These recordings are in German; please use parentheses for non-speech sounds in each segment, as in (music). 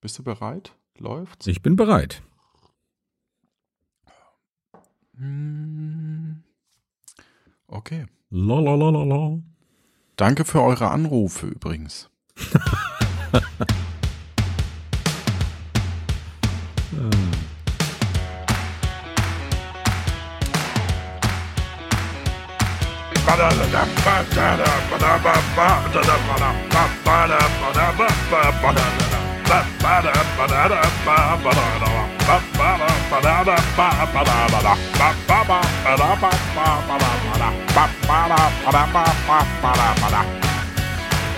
Bist du bereit? Läuft's? Ich bin bereit. Hm. Okay. La la la la la. Danke für eure Anrufe übrigens. (laughs)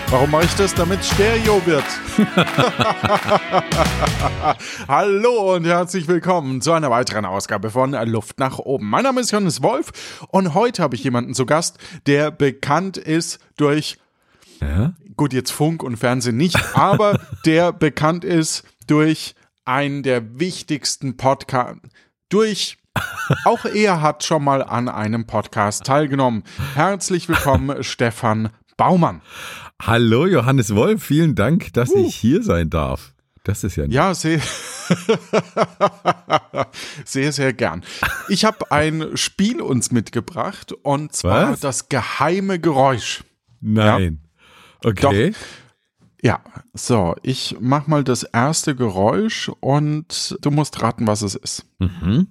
Warum mache ich das? Damit Stereo wird. (laughs) Hallo und herzlich willkommen zu einer weiteren Ausgabe von Luft nach oben. Mein Name ist Johannes Wolf und heute habe ich jemanden zu Gast, der bekannt ist durch, Ja? gut, jetzt Funk und Fernsehen nicht, aber (laughs) der bekannt ist durch einen der wichtigsten Podcasts, durch auch er hat schon mal an einem Podcast teilgenommen. Herzlich willkommen, (laughs) Stefan Baumann. Hallo Johannes Wolf, vielen Dank, dass ich hier sein darf. Das ist ja Ja, sehr, (laughs) sehr, sehr gern. Ich habe ein Spiel uns mitgebracht und zwar Was? das geheime Geräusch. Nein. Okay. Ja, so, ich mach mal das erste Geräusch und du musst raten, was es ist. Mhm.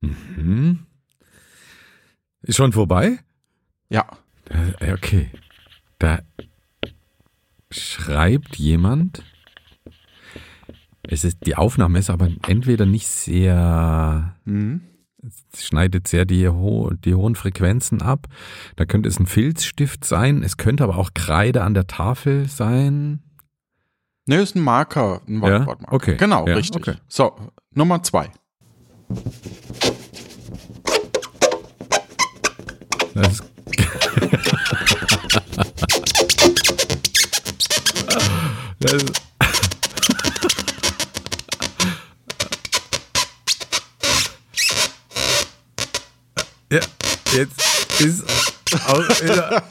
Mhm. Ist schon vorbei? Ja, Äh, Okay. Da schreibt jemand. Es ist, die Aufnahme ist aber entweder nicht sehr, mhm. es schneidet sehr die, ho die hohen Frequenzen ab. Da könnte es ein Filzstift sein. Es könnte aber auch Kreide an der Tafel sein. ne, ist ein Marker, ein Ja, Wortmarker. okay. Genau, Ja, richtig. okay. So, Nummer zwei. Das ist das (laughs) jetzt ist wieder.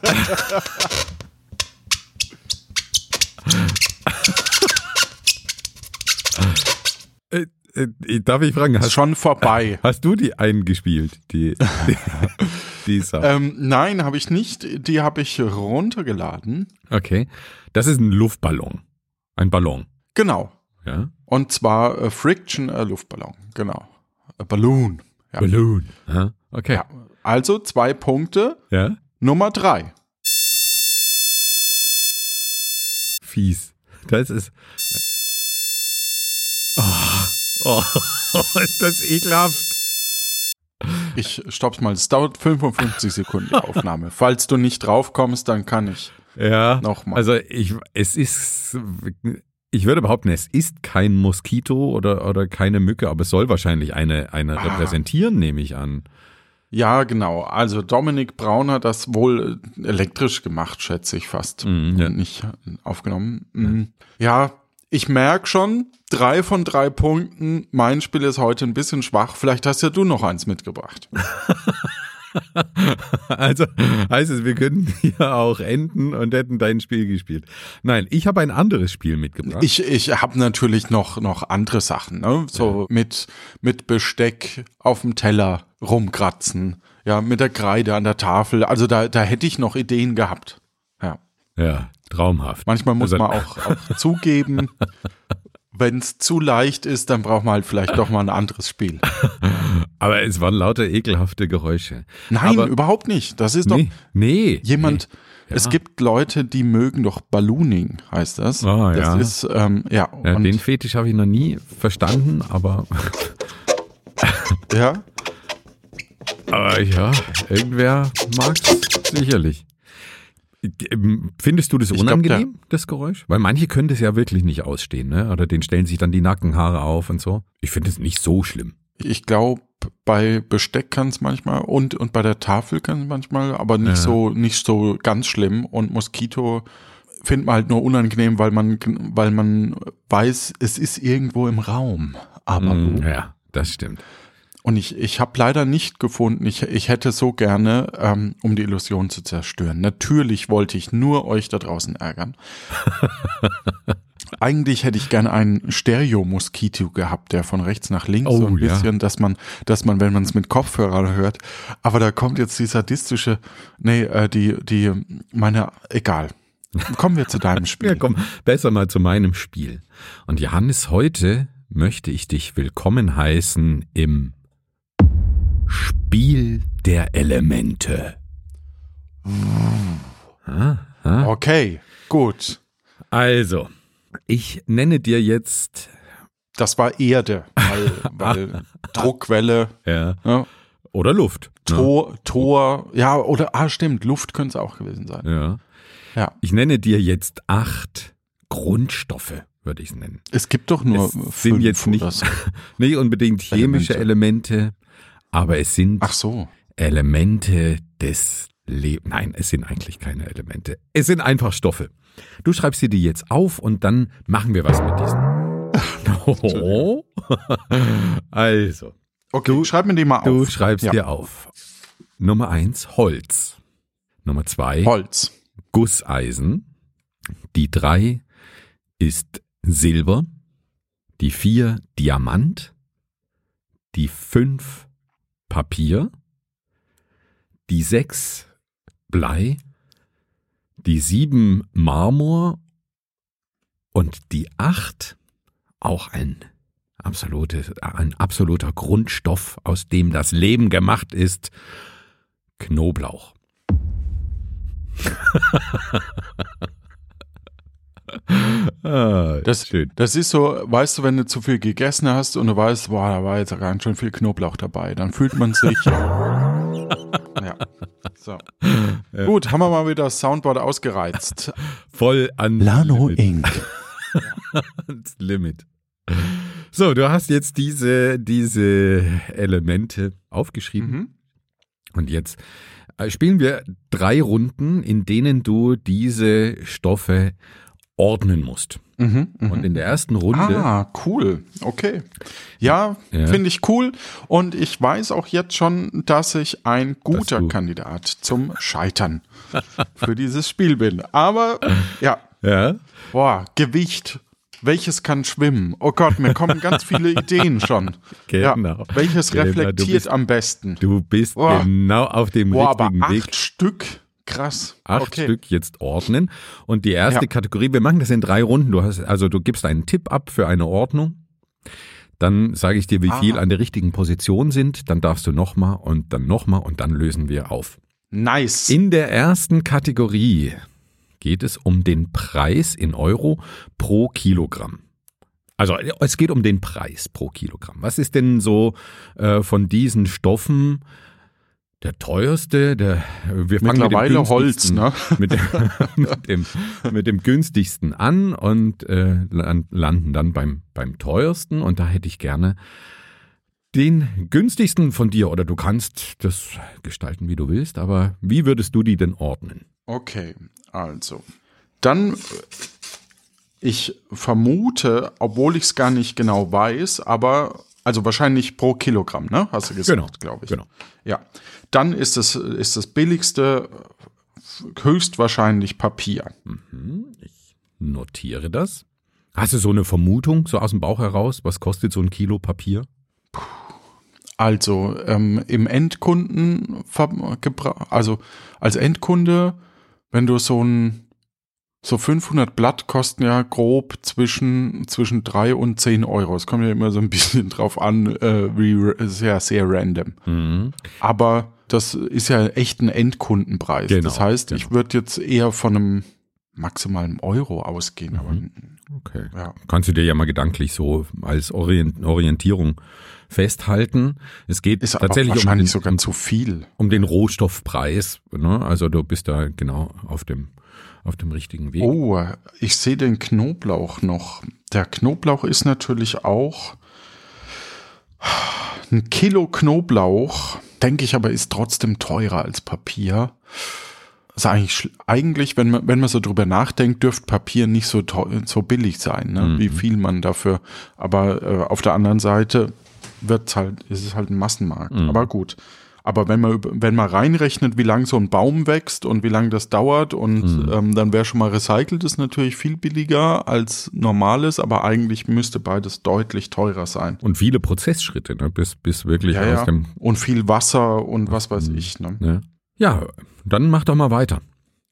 Äh, äh, Darf ich fragen, Ist hast, schon vorbei. hast du die eingespielt? Die, die, die (laughs) ähm, nein, habe ich nicht. Die habe ich runtergeladen. Okay. Das ist ein Luftballon. Ein Ballon. Genau. Ja. Und zwar äh, Friction äh, Luftballon. Genau. A Balloon. Ja. Balloon. Ja. Okay. ja. Also zwei Punkte. Ja. Nummer drei. Fies. Das ist. Oh, oh, (laughs) ist das ekelhaft. Ich stopp's mal. Es dauert 55 Sekunden die Aufnahme. Falls du nicht drauf kommst, dann kann ich Ja. nochmal. Also ich, es ist, ich würde behaupten, es ist kein Moskito oder, oder keine Mücke, aber es soll wahrscheinlich eine, eine Ah. repräsentieren, nehme ich an. Ja, genau. Also Dominik Braun hat das wohl äh, elektrisch gemacht, schätze ich fast. Mhm, ja. Nicht aufgenommen. Mhm. Ja, ich merke schon, drei von drei Punkten. Mein Spiel ist heute ein bisschen schwach. Vielleicht hast ja du noch eins mitgebracht. (laughs) (laughs) Also heißt es, wir könnten hier auch enden und hätten dein Spiel gespielt. Nein, ich habe ein anderes Spiel mitgebracht. Ich, ich habe natürlich noch, noch andere Sachen, ne? So mit, mit Besteck auf dem Teller rumkratzen, ja, mit der Kreide an der Tafel. Also da, da hätte ich noch Ideen gehabt. Ja. ja, traumhaft. Manchmal muss Also- man auch, auch zugeben, (laughs) wenn es zu leicht ist, dann braucht man halt vielleicht doch mal ein anderes Spiel. (laughs) Aber es waren lauter ekelhafte Geräusche. Nein, Aber- überhaupt nicht. Das ist doch Nee, jemand. nee. Es gibt Leute, die mögen doch Ballooning, heißt das. Ah, das ja. ist, ähm, ja, Ja, den Fetisch habe ich noch nie verstanden, aber, ja. (laughs) aber ja, irgendwer mag es sicherlich. Ähm, Findest du das Ich glaub, unangenehm, das Geräusch? Weil manche können das ja wirklich nicht ausstehen, ne? Oder denen stellen sich dann die Nackenhaare auf und so. Ich finde es nicht so schlimm. Ich glaube, bei Besteck kann es manchmal und, und bei der Tafel kann es manchmal, aber nicht Ja. so, nicht so ganz schlimm. Und Moskito findet man halt nur unangenehm, weil man, weil man weiß, es ist irgendwo im Raum. Aber Mm, ja, das stimmt. Und ich, ich habe leider nicht gefunden, ich, ich hätte so gerne, ähm, um die Illusion zu zerstören. Natürlich wollte ich nur euch da draußen ärgern. (laughs) Eigentlich hätte ich gerne einen Stereo-Moskito gehabt, der von rechts nach links Oh, so ein ja. bisschen, dass man, dass man, wenn man es mit Kopfhörern hört, aber da kommt jetzt die sadistische, nee, äh, die, die, meine, egal. Kommen wir zu deinem (laughs) Spiel. Ja, komm, besser mal zu meinem Spiel. Und Johannes, heute möchte ich dich willkommen heißen im Spiel der Elemente. Ah, ah. Okay, gut. Also, ich nenne dir jetzt Das war Erde, weil, (laughs) weil Druckwelle, ja, ja, oder Luft. ne? Tor, Tor, ja, oder, ah, stimmt, Luft könnte es auch gewesen sein. Ja. Ja. Ich nenne dir jetzt acht Grundstoffe, würde ich es nennen. Es gibt doch nur Es sind fünf jetzt nicht- so. (laughs) Nicht unbedingt chemische Elemente, aber es sind so. Elemente des Lebens. Nein, es sind eigentlich keine Elemente. Es sind einfach Stoffe. Du schreibst dir die jetzt auf und dann machen wir was mit diesen. Oh. (laughs) Also, Okay, Du- schreib mir die mal du auf. schreibst Ja. dir auf. Nummer eins, Holz. Nummer zwei, Holz. Gusseisen. Die drei ist Silber. Die vier Diamant. Die fünf Papier. Die sechs Blei. Die sieben Marmor. Und die acht auch ein, absolute, ein absoluter Grundstoff, aus dem das Leben gemacht ist. Knoblauch. (laughs) (laughs) ah, Das, schön. das ist so, weißt du, wenn du zu viel gegessen hast und du weißt, boah, da war jetzt ganz schön viel Knoblauch dabei, dann fühlt man sich. (laughs) ja. So. Gut, haben wir mal wieder das Soundboard ausgereizt. (laughs) Voll an Limit. Inc. Limit. So, du hast jetzt diese, diese Elemente aufgeschrieben Mhm. und jetzt äh, spielen wir drei Runden, in denen du diese Stoffe ordnen musst. Mhm, mhm. Und in der ersten Runde, Ah, cool. Okay. Ja, Ja. finde ich cool. Und ich weiß auch jetzt schon, dass ich ein guter Kandidat zum Scheitern für dieses Spiel bin. Aber ja, ja, boah, Gewicht. Welches kann schwimmen? Oh Gott, mir kommen ganz viele (laughs) Ideen schon. Genau. Ja, welches Genau, reflektiert bist- am besten? du bist Boah. genau auf dem Boah, aber richtigen acht Weg. Stück? Krass. acht okay. Stück jetzt ordnen. Und die erste Ja. Kategorie, wir machen das in drei Runden. Du hast, also du gibst einen Tipp ab für eine Ordnung. Dann sage ich dir, wie Ah. viel an der richtigen Position sind. Dann darfst du nochmal und dann nochmal und dann lösen wir auf. Nice. In der ersten Kategorie geht es um den Preis in Euro pro Kilogramm. Also es geht um den Preis pro Kilogramm. Was ist denn so äh, von diesen Stoffen der teuerste? Der, wir fangen Mittlerweile mit Holz, ne? (laughs) Mit, dem- mit, dem, mit dem günstigsten an und äh, lan- landen dann beim, beim teuersten. Und da hätte ich gerne den günstigsten von dir. Oder du kannst das gestalten, wie du willst. Aber wie würdest du die denn ordnen? Okay, also. Dann, ich vermute, obwohl ich es gar nicht genau weiß, aber, also wahrscheinlich pro Kilogramm, ne? Hast du gesagt, Genau, glaube ich. genau. Ja. Dann ist es, ist das billigste höchstwahrscheinlich Papier. Ich notiere das. Hast du so eine Vermutung, so aus dem Bauch heraus? Was kostet so ein Kilo Papier? Also ähm, im Endkunden, also als Endkunde, wenn du so ein so 500 Blatt kosten ja grob zwischen zwischen drei und 10 Euro. Es kommt ja immer so ein bisschen (laughs) drauf an, äh, wie sehr sehr random. Mhm. Aber das ist ja echt ein Endkundenpreis. Genau, das heißt, genau. ich würde jetzt eher von einem maximalen Euro ausgehen. Aber Okay. ja, Kannst du dir ja mal gedanklich so als Orient Orientierung festhalten. Es geht ist tatsächlich um wahrscheinlich den, sogar um, zu viel. um den Rohstoffpreis. Ne? Also du bist da genau auf dem, auf dem richtigen Weg. Oh, ich sehe den Knoblauch noch. Der Knoblauch ist natürlich auch ein Kilo Knoblauch, denke ich aber, ist trotzdem teurer als Papier. ist eigentlich, eigentlich wenn, man, wenn man so drüber nachdenkt, dürfte Papier nicht so, so billig sein, ne? Mhm. wie viel man dafür. Aber äh, auf der anderen Seite, wird halt, ist es halt ein Massenmarkt. Mhm. Aber gut. Aber wenn man, wenn man reinrechnet, wie lange so ein Baum wächst und wie lange das dauert und mhm. ähm, dann wäre schon mal recyceltes natürlich viel billiger als normales, aber eigentlich müsste beides deutlich teurer sein. Und viele Prozessschritte, ne? bis, bis wirklich ja, aus ja. dem. Und viel Wasser und was weiß mhm. ich. Ne? Ja. ja, dann mach doch mal weiter.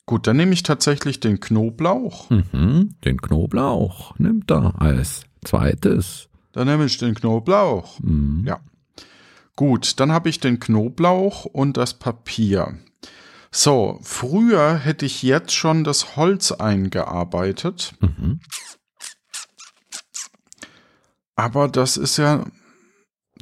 Gut, dann nehme ich tatsächlich den Knoblauch. Mhm, den Knoblauch nimmt er als zweites. Dann nehme ich den Knoblauch. Mhm. Ja. Gut, dann habe ich den Knoblauch und das Papier. So, früher hätte ich jetzt schon das Holz eingearbeitet. Mhm. Aber das ist ja,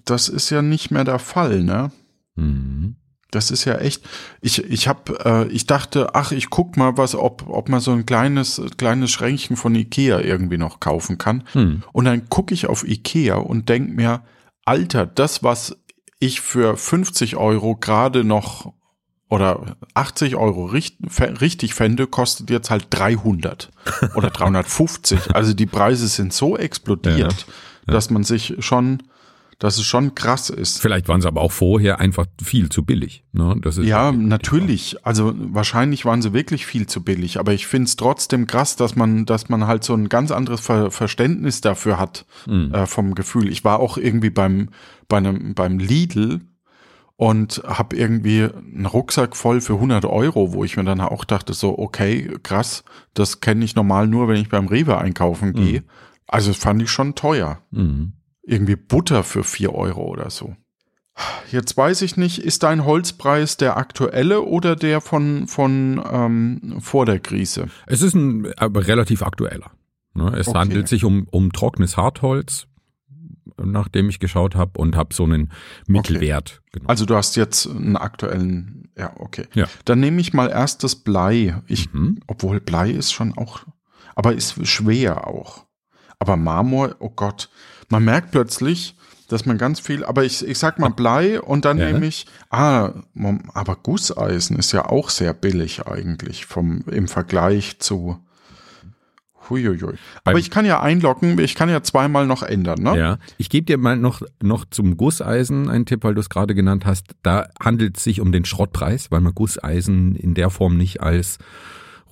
das ist ja nicht mehr der Fall, ne? Mhm. Das ist ja echt. Ich ich habe äh, ich dachte, ach, ich guck mal, was ob ob man so ein kleines kleines Schränkchen von Ikea irgendwie noch kaufen kann. Hm. Und dann gucke ich auf Ikea und denk mir, Alter, das was ich für 50 Euro gerade noch oder 80 Euro richtig, fände, kostet jetzt halt 300 oder 350. Also die Preise sind so explodiert, ja, ja. dass man sich schon, dass es schon krass ist. Vielleicht waren sie aber auch vorher einfach viel zu billig. Ne? Das ist ja, natürlich. Also wahrscheinlich waren sie wirklich viel zu billig. Aber ich finde es trotzdem krass, dass man, dass man halt so ein ganz anderes Ver Verständnis dafür hat mhm. äh, vom Gefühl. Ich war auch irgendwie beim bei einem, beim Lidl und habe irgendwie einen Rucksack voll für 100 Euro, wo ich mir dann auch dachte, so, okay, krass, das kenne ich normal nur, wenn ich beim Rewe einkaufen gehe. Mhm. Also fand ich schon teuer. Mhm. Irgendwie Butter für 4 Euro oder so. Jetzt weiß ich nicht, ist dein Holzpreis der aktuelle oder der von, von ähm, vor der Krise? Es ist ein relativ aktueller. Ne? Es okay. handelt sich um, um trockenes Hartholz, nachdem ich geschaut habe und habe so einen Mittelwert. Okay. Also du hast jetzt einen aktuellen, ja, okay. Ja. Dann nehme ich mal erst das Blei. Ich, mhm. Obwohl Blei ist schon auch, aber ist schwer auch. Aber Marmor, oh Gott, man merkt plötzlich, dass man ganz viel, aber ich, ich sag mal Blei und dann ja. nehme ich, ah, aber Gusseisen ist ja auch sehr billig eigentlich vom, im Vergleich zu, Huiuiui. Aber ich kann ja einloggen, ich kann ja zweimal noch ändern, ne? Ja. Ich gebe dir mal noch, noch zum Gusseisen einen Tipp, weil du es gerade genannt hast. Da handelt es sich um den Schrottpreis, weil man Gusseisen in der Form nicht als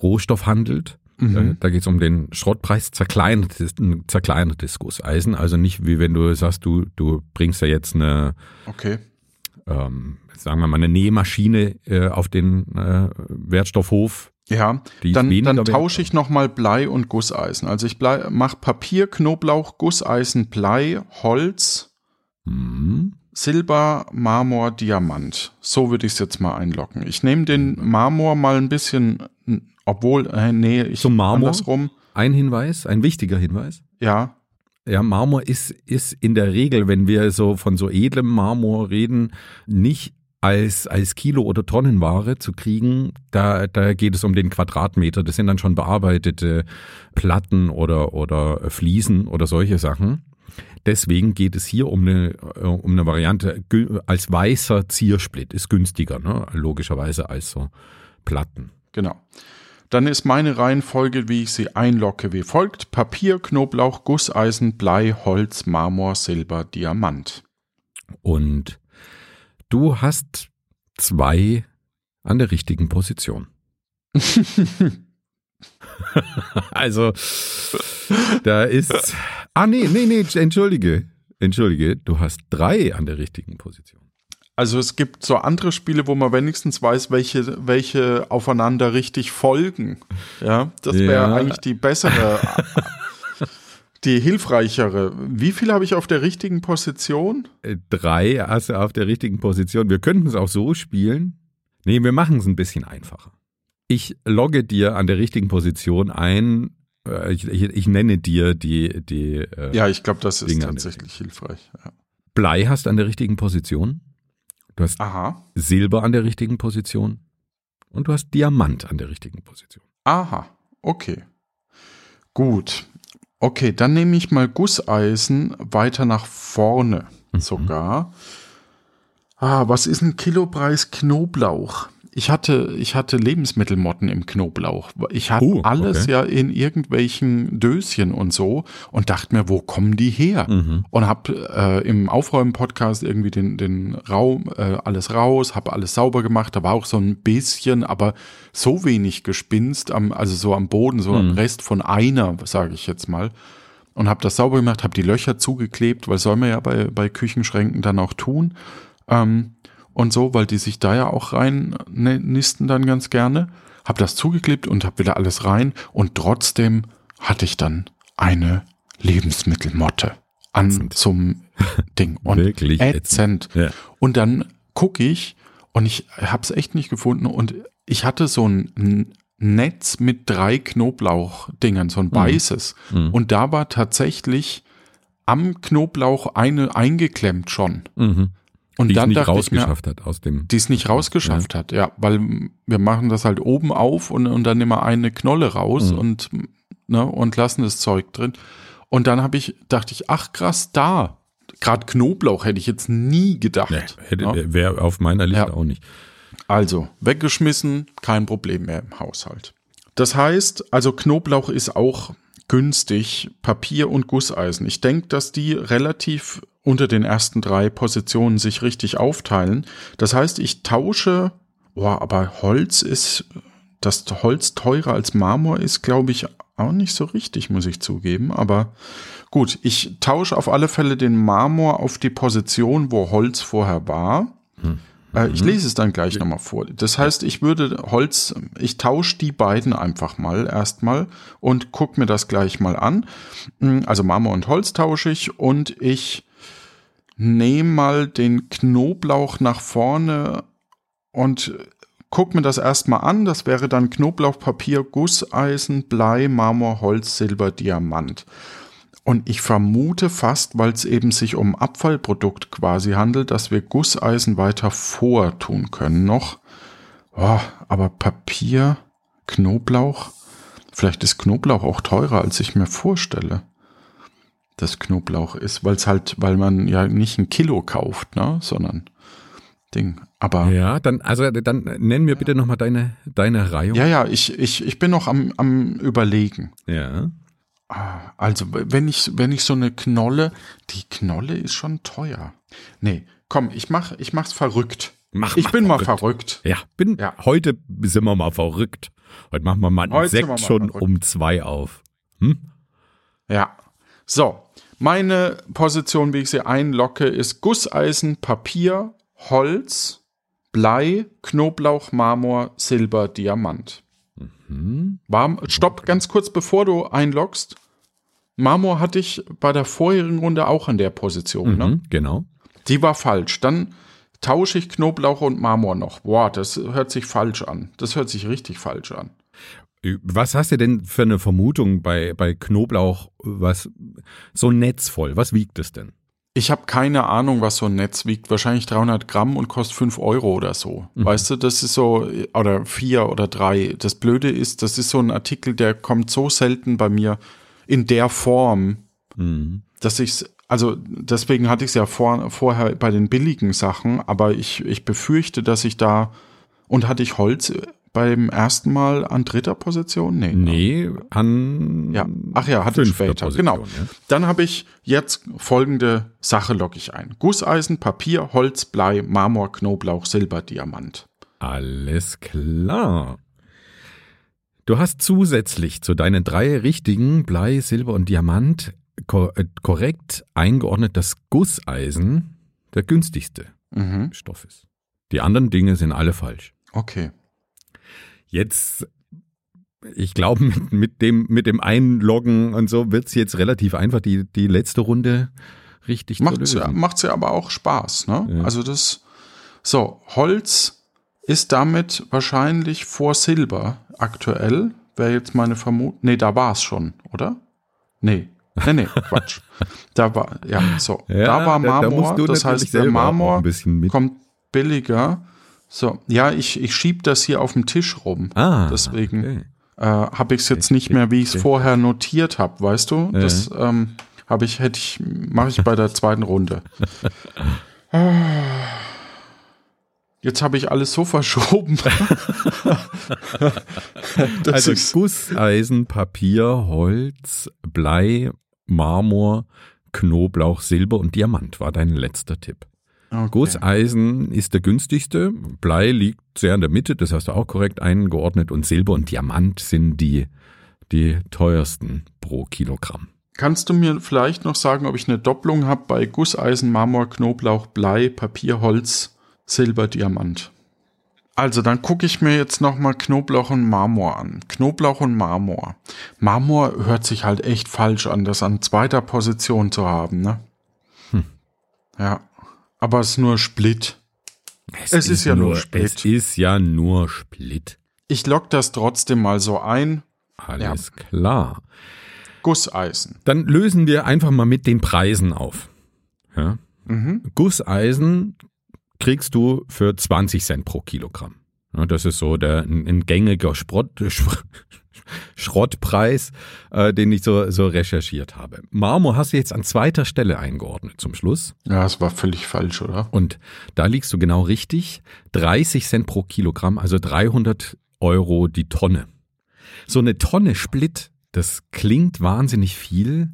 Rohstoff handelt. Mhm. Äh, da geht es um den Schrottpreis, zerkleinertes, zerkleinertes Gusseisen. Also nicht wie wenn du sagst, du, du bringst ja jetzt eine, okay. ähm, sagen wir mal, eine Nähmaschine äh, auf den äh, Wertstoffhof ja, dann, dann tausche ich nochmal Blei und Gusseisen. Also ich mache Papier, Knoblauch, Gusseisen, Blei, Holz, mhm. Silber, Marmor, Diamant. So würde ich es jetzt mal einlocken. Ich nehme den Marmor mal ein bisschen, obwohl, äh, nee, ich Zum Marmor andersrum. Ein Hinweis, ein wichtiger Hinweis. Ja. Ja, Marmor ist, ist in der Regel, wenn wir so von so edlem Marmor reden, nicht als, als Kilo- oder Tonnenware zu kriegen, da, da geht es um den Quadratmeter. Das sind dann schon bearbeitete Platten oder, oder Fliesen oder solche Sachen. Deswegen geht es hier um eine, äh, um eine Variante als weißer Ziersplit. Ist günstiger, ne? logischerweise als so Platten. Genau. Dann ist meine Reihenfolge, wie ich sie einlocke, wie folgt. Papier, Knoblauch, Gusseisen, Blei, Holz, Marmor, Silber, Diamant. Und Du hast zwei an der richtigen Position. (laughs) (laughs) also, da ist. (laughs) Ah, nee, nee, nee, entschuldige. Entschuldige, du hast drei an der richtigen Position. Also es gibt so andere Spiele, wo man wenigstens weiß, welche, welche aufeinander richtig folgen. Ja, das wäre ja. eigentlich die bessere (laughs) die hilfreichere. Wie viel habe ich auf der richtigen Position? Äh, drei hast du auf der richtigen Position. Wir könnten es auch so spielen. Nee, wir machen es ein bisschen einfacher. Ich logge dir an der richtigen Position ein. Äh, ich, ich, ich nenne dir die. die äh, ja, ich glaube, das ist Dinge tatsächlich hilfreich. Ja. Blei hast an der richtigen Position. Du hast Aha. Silber an der richtigen Position. Und du hast Diamant an der richtigen Position. Aha, okay. Gut. Okay, dann nehme ich mal Gusseisen weiter nach vorne mhm. sogar. Ah, was ist ein Kilopreis Knoblauch? Ich hatte, ich hatte Lebensmittelmotten im Knoblauch. Ich hatte Uh, alles okay. ja in irgendwelchen Döschen und so und dachte mir, wo kommen die her? Mhm. Und habe äh, im Aufräumen-Podcast irgendwie den, den Raum, äh, alles raus, habe alles sauber gemacht. Da war auch so ein bisschen, aber so wenig Gespinst, am, also so am Boden, so Mhm. am Rest von einer, sage ich jetzt mal. Und habe das sauber gemacht, habe die Löcher zugeklebt, weil soll man ja bei, bei Küchenschränken dann auch tun. Ähm, und so, weil die sich da ja auch rein ne, nisten dann ganz gerne. Hab das zugeklebt und hab wieder alles rein und trotzdem hatte ich dann eine Lebensmittelmotte an Ätzend. zum (laughs) Ding und Wirklich ätzend. Ja. Und dann gucke ich und ich hab's echt nicht gefunden und ich hatte so ein Netz mit drei Knoblauchdingern, so ein weißes. Mhm. Und da war tatsächlich am Knoblauch eine eingeklemmt schon. Mhm. Und Die es dann nicht dachte ich mir, rausgeschafft hat aus dem. die es nicht rausgeschafft hat, ja, weil wir machen das halt oben auf und, und dann immer eine Knolle raus Mhm. und, ne, und lassen das Zeug drin. Und dann habe ich, dachte ich, ach krass, da. Gerade Knoblauch hätte ich jetzt nie gedacht. Nee, hätte, ne? wäre auf meiner Liste Ja. auch nicht. Also, weggeschmissen, kein Problem mehr im Haushalt. Das heißt, also Knoblauch ist auch günstig, Papier und Gusseisen. Ich denke, dass die relativ unter den ersten drei Positionen sich richtig aufteilen. Das heißt, ich tausche, boah, aber Holz ist, dass Holz teurer als Marmor ist, glaube ich, auch nicht so richtig, muss ich zugeben. Aber gut, ich tausche auf alle Fälle den Marmor auf die Position, wo Holz vorher war. Äh, Ich lese es dann gleich nochmal vor. Das heißt, ich würde Holz, ich tausche die beiden einfach mal erstmal und guck mir das gleich mal an. Mm, Also Marmor und Holz tausche ich und ich nehme mal den Knoblauch nach vorne und guck mir das erstmal an. Das wäre dann Knoblauch, Papier, Gusseisen, Blei, Marmor, Holz, Silber, Diamant. Und ich vermute fast, weil es eben sich um Abfallprodukt quasi handelt, dass wir Gusseisen weiter vortun können noch. Oh, aber Papier, Knoblauch, vielleicht ist Knoblauch auch teurer, als ich mir vorstelle. Das Knoblauch ist, weil es halt, weil man ja nicht ein Kilo kauft, ne, sondern Ding. Aber Ja, dann, also dann nenn mir bitte nochmal deine, deine Reihe. ja, ja, ich, ich, ich bin noch am, am überlegen. Ja. Ah, Also, wenn ich, wenn ich so eine Knolle, die Knolle ist schon teuer. Nee, komm, ich mach, ich mach's verrückt. Mach ich mal bin mal verrückt. verrückt. Ja, bin, Ja. heute sind wir mal verrückt. Heute machen wir mal einen Heute Sekt mal schon verrückt. um zwei auf. Hm? Ja. So, meine Position, wie ich sie einlocke, ist Gusseisen, Papier, Holz, Blei, Knoblauch, Marmor, Silber, Diamant. Hm? War, stopp, ganz kurz bevor du einloggst. Marmor hatte ich bei der vorherigen Runde auch an der Position. Ne? Mhm, genau. Die war falsch. Dann tausche ich Knoblauch und Marmor noch. Boah, das hört sich falsch an. Das hört sich richtig falsch an. Was hast du denn für eine Vermutung bei, bei Knoblauch, was so netzvoll, was wiegt es denn? Ich habe keine Ahnung, was so ein Netz wiegt. Wahrscheinlich 300 Gramm und kostet 5 Euro oder so. Weißt du, das ist so, oder vier oder drei. Das Blöde ist, das ist so ein Artikel, der kommt so selten bei mir in der Form, Mhm. dass ich also deswegen hatte ich es ja vor, vorher bei den billigen Sachen, aber ich, ich befürchte, dass ich da, und hatte ich Holz beim ersten Mal an dritter Position? Nee. ne? Nee, an Ja, ach ja, hatte ich später. Position, genau. ja. Dann habe ich jetzt folgende Sache logge ich ein. Gusseisen, Papier, Holz, Blei, Marmor, Knoblauch, Silber, Diamant. Alles klar. Du hast zusätzlich zu deinen drei richtigen Blei, Silber und Diamant kor äh, korrekt eingeordnet, dass Gusseisen der günstigste Mhm. Stoff ist. Die anderen Dinge sind alle falsch. Okay. Jetzt, ich glaube, mit, mit, dem, mit dem Einloggen und so wird es jetzt relativ einfach, die, die letzte Runde richtig Macht's zu ja, lösen. macht's ja aber auch Spaß, ne? Ja. Also das, so, Holz ist damit wahrscheinlich vor Silber aktuell. Wäre jetzt meine Vermutung. Nee, da war es schon, oder? Nee. Nee, nee, (laughs) Quatsch. Da war, ja, so. Ja, da war da- da Marmor, musst du das heißt, der Marmor kommt billiger. So, ja, ich, ich schieb das hier auf dem Tisch rum. Ah, Deswegen okay. äh, habe ich es jetzt nicht mehr, wie ich es vorher notiert habe, weißt du? Das ähm, habe ich, hätte ich, mache ich bei der (laughs) zweiten Runde. Jetzt habe ich alles so verschoben. (laughs) Also Gusseisen, Papier, Holz, Blei, Marmor, Knoblauch, Silber und Diamant war dein letzter Tipp. Okay. Gusseisen ist der günstigste, Blei liegt sehr in der Mitte, das hast du auch korrekt eingeordnet und Silber und Diamant sind die, die teuersten pro Kilogramm. Kannst du mir vielleicht noch sagen, ob ich eine Doppelung habe bei Gusseisen, Marmor, Knoblauch, Blei, Papier, Holz, Silber, Diamant? Also, dann gucke ich mir jetzt nochmal Knoblauch und Marmor an. Knoblauch und Marmor. Marmor hört sich halt echt falsch an, das an zweiter Position zu haben, ne? Hm. Ja. Aber es ist nur Split. Es, es ist, ist, ja nur, nur Split. Es ist ja nur Split. Ich lock das trotzdem mal so ein. Alles ja. klar. Gusseisen. Dann lösen wir einfach mal mit den Preisen auf. Ja? Mhm. Gusseisen kriegst du für 20 Cent pro Kilogramm. Das ist so der ein, ein gängiger (laughs) Sprott, Schrottpreis, äh, den ich so, so recherchiert habe. Marmor hast du jetzt an zweiter Stelle eingeordnet zum Schluss. Ja, das war völlig falsch, oder? Und da liegst du genau richtig. 30 Cent pro Kilogramm, also 300 Euro die Tonne. So eine Tonne Split, das klingt wahnsinnig viel,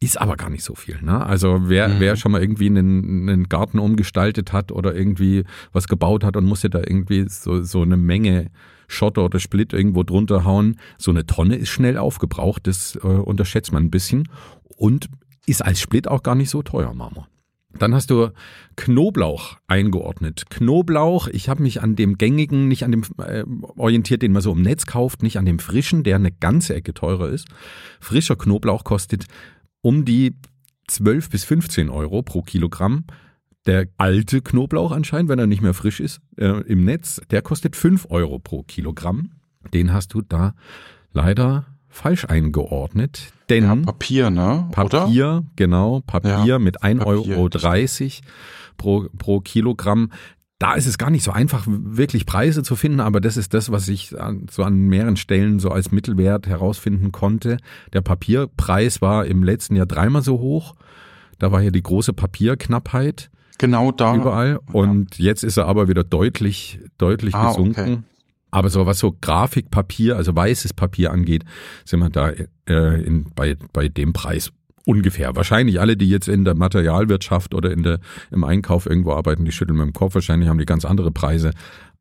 ist aber gar nicht so viel. Ne? Also wer, mhm. wer schon mal irgendwie einen, einen Garten umgestaltet hat oder irgendwie was gebaut hat und musste da irgendwie so, so eine Menge Schotter oder Split irgendwo drunter hauen, so eine Tonne ist schnell aufgebraucht, das äh, unterschätzt man ein bisschen und ist als Split auch gar nicht so teuer, Marmor. Dann hast du Knoblauch eingeordnet. Knoblauch, ich habe mich an dem gängigen, nicht an dem äh, orientiert, den man so im Netz kauft, nicht an dem frischen, der eine ganze Ecke teurer ist. Frischer Knoblauch kostet um die 12 bis 15 Euro pro Kilogramm. Der alte Knoblauch anscheinend, wenn er nicht mehr frisch ist, äh, im Netz, der kostet 5 Euro pro Kilogramm. Den hast du da leider falsch eingeordnet. Denn ja, Papier, ne? Papier, Oder? genau, Papier ja, mit 1,30 Euro pro, pro Kilogramm da ist es gar nicht so einfach, wirklich Preise zu finden, aber das ist das, was ich so an mehreren Stellen so als Mittelwert herausfinden konnte. Der Papierpreis war im letzten Jahr dreimal so hoch. Da war ja die große Papierknappheit. Genau da. Überall. Und ja. jetzt ist er aber wieder deutlich, deutlich ah, gesunken. Okay. Aber so was so Grafikpapier, also weißes Papier angeht, sind wir da äh, in, bei, bei dem Preis Ungefähr. Wahrscheinlich alle, die jetzt in der Materialwirtschaft oder in der, im Einkauf irgendwo arbeiten, die schütteln mit dem Kopf. Wahrscheinlich haben die ganz andere Preise.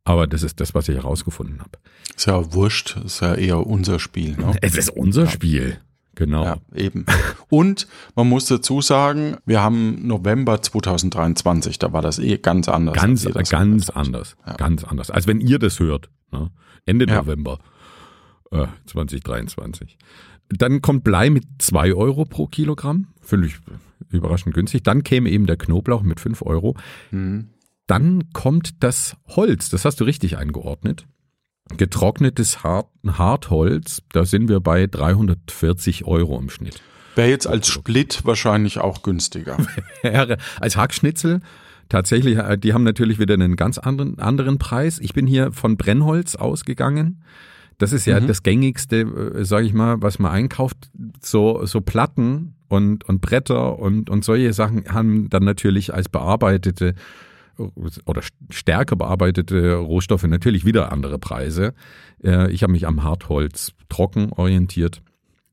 Aber das ist das, was ich herausgefunden habe. Ist ja wurscht. Ist ja eher unser Spiel. Ne? Es ist unser ja. Spiel. Genau. Ja, eben. Und man muss dazu sagen, wir haben November 2023, da war das eh ganz anders. Ganz, ganz anders. Ja. Ganz anders. Als wenn ihr das hört. Ne? Ende ja. November äh, 2023. Dann kommt Blei mit 2 Euro pro Kilogramm. Völlig überraschend günstig. Dann käme eben der Knoblauch mit 5 Euro. Mhm. Dann kommt das Holz. Das hast du richtig eingeordnet. Getrocknetes Hart Hartholz, da sind wir bei 340 Euro im Schnitt. Wäre jetzt als Split wahrscheinlich auch günstiger. (laughs) als Hackschnitzel tatsächlich, äh, die haben natürlich wieder einen ganz anderen, anderen Preis. Ich bin hier von Brennholz ausgegangen. Das ist ja mhm. das gängigste, äh, sage ich mal, was man einkauft. So, so Platten und, und Bretter und, und solche Sachen haben dann natürlich als bearbeitete oder stärker bearbeitete Rohstoffe natürlich wieder andere Preise. Äh, ich habe mich am Hartholz trocken orientiert.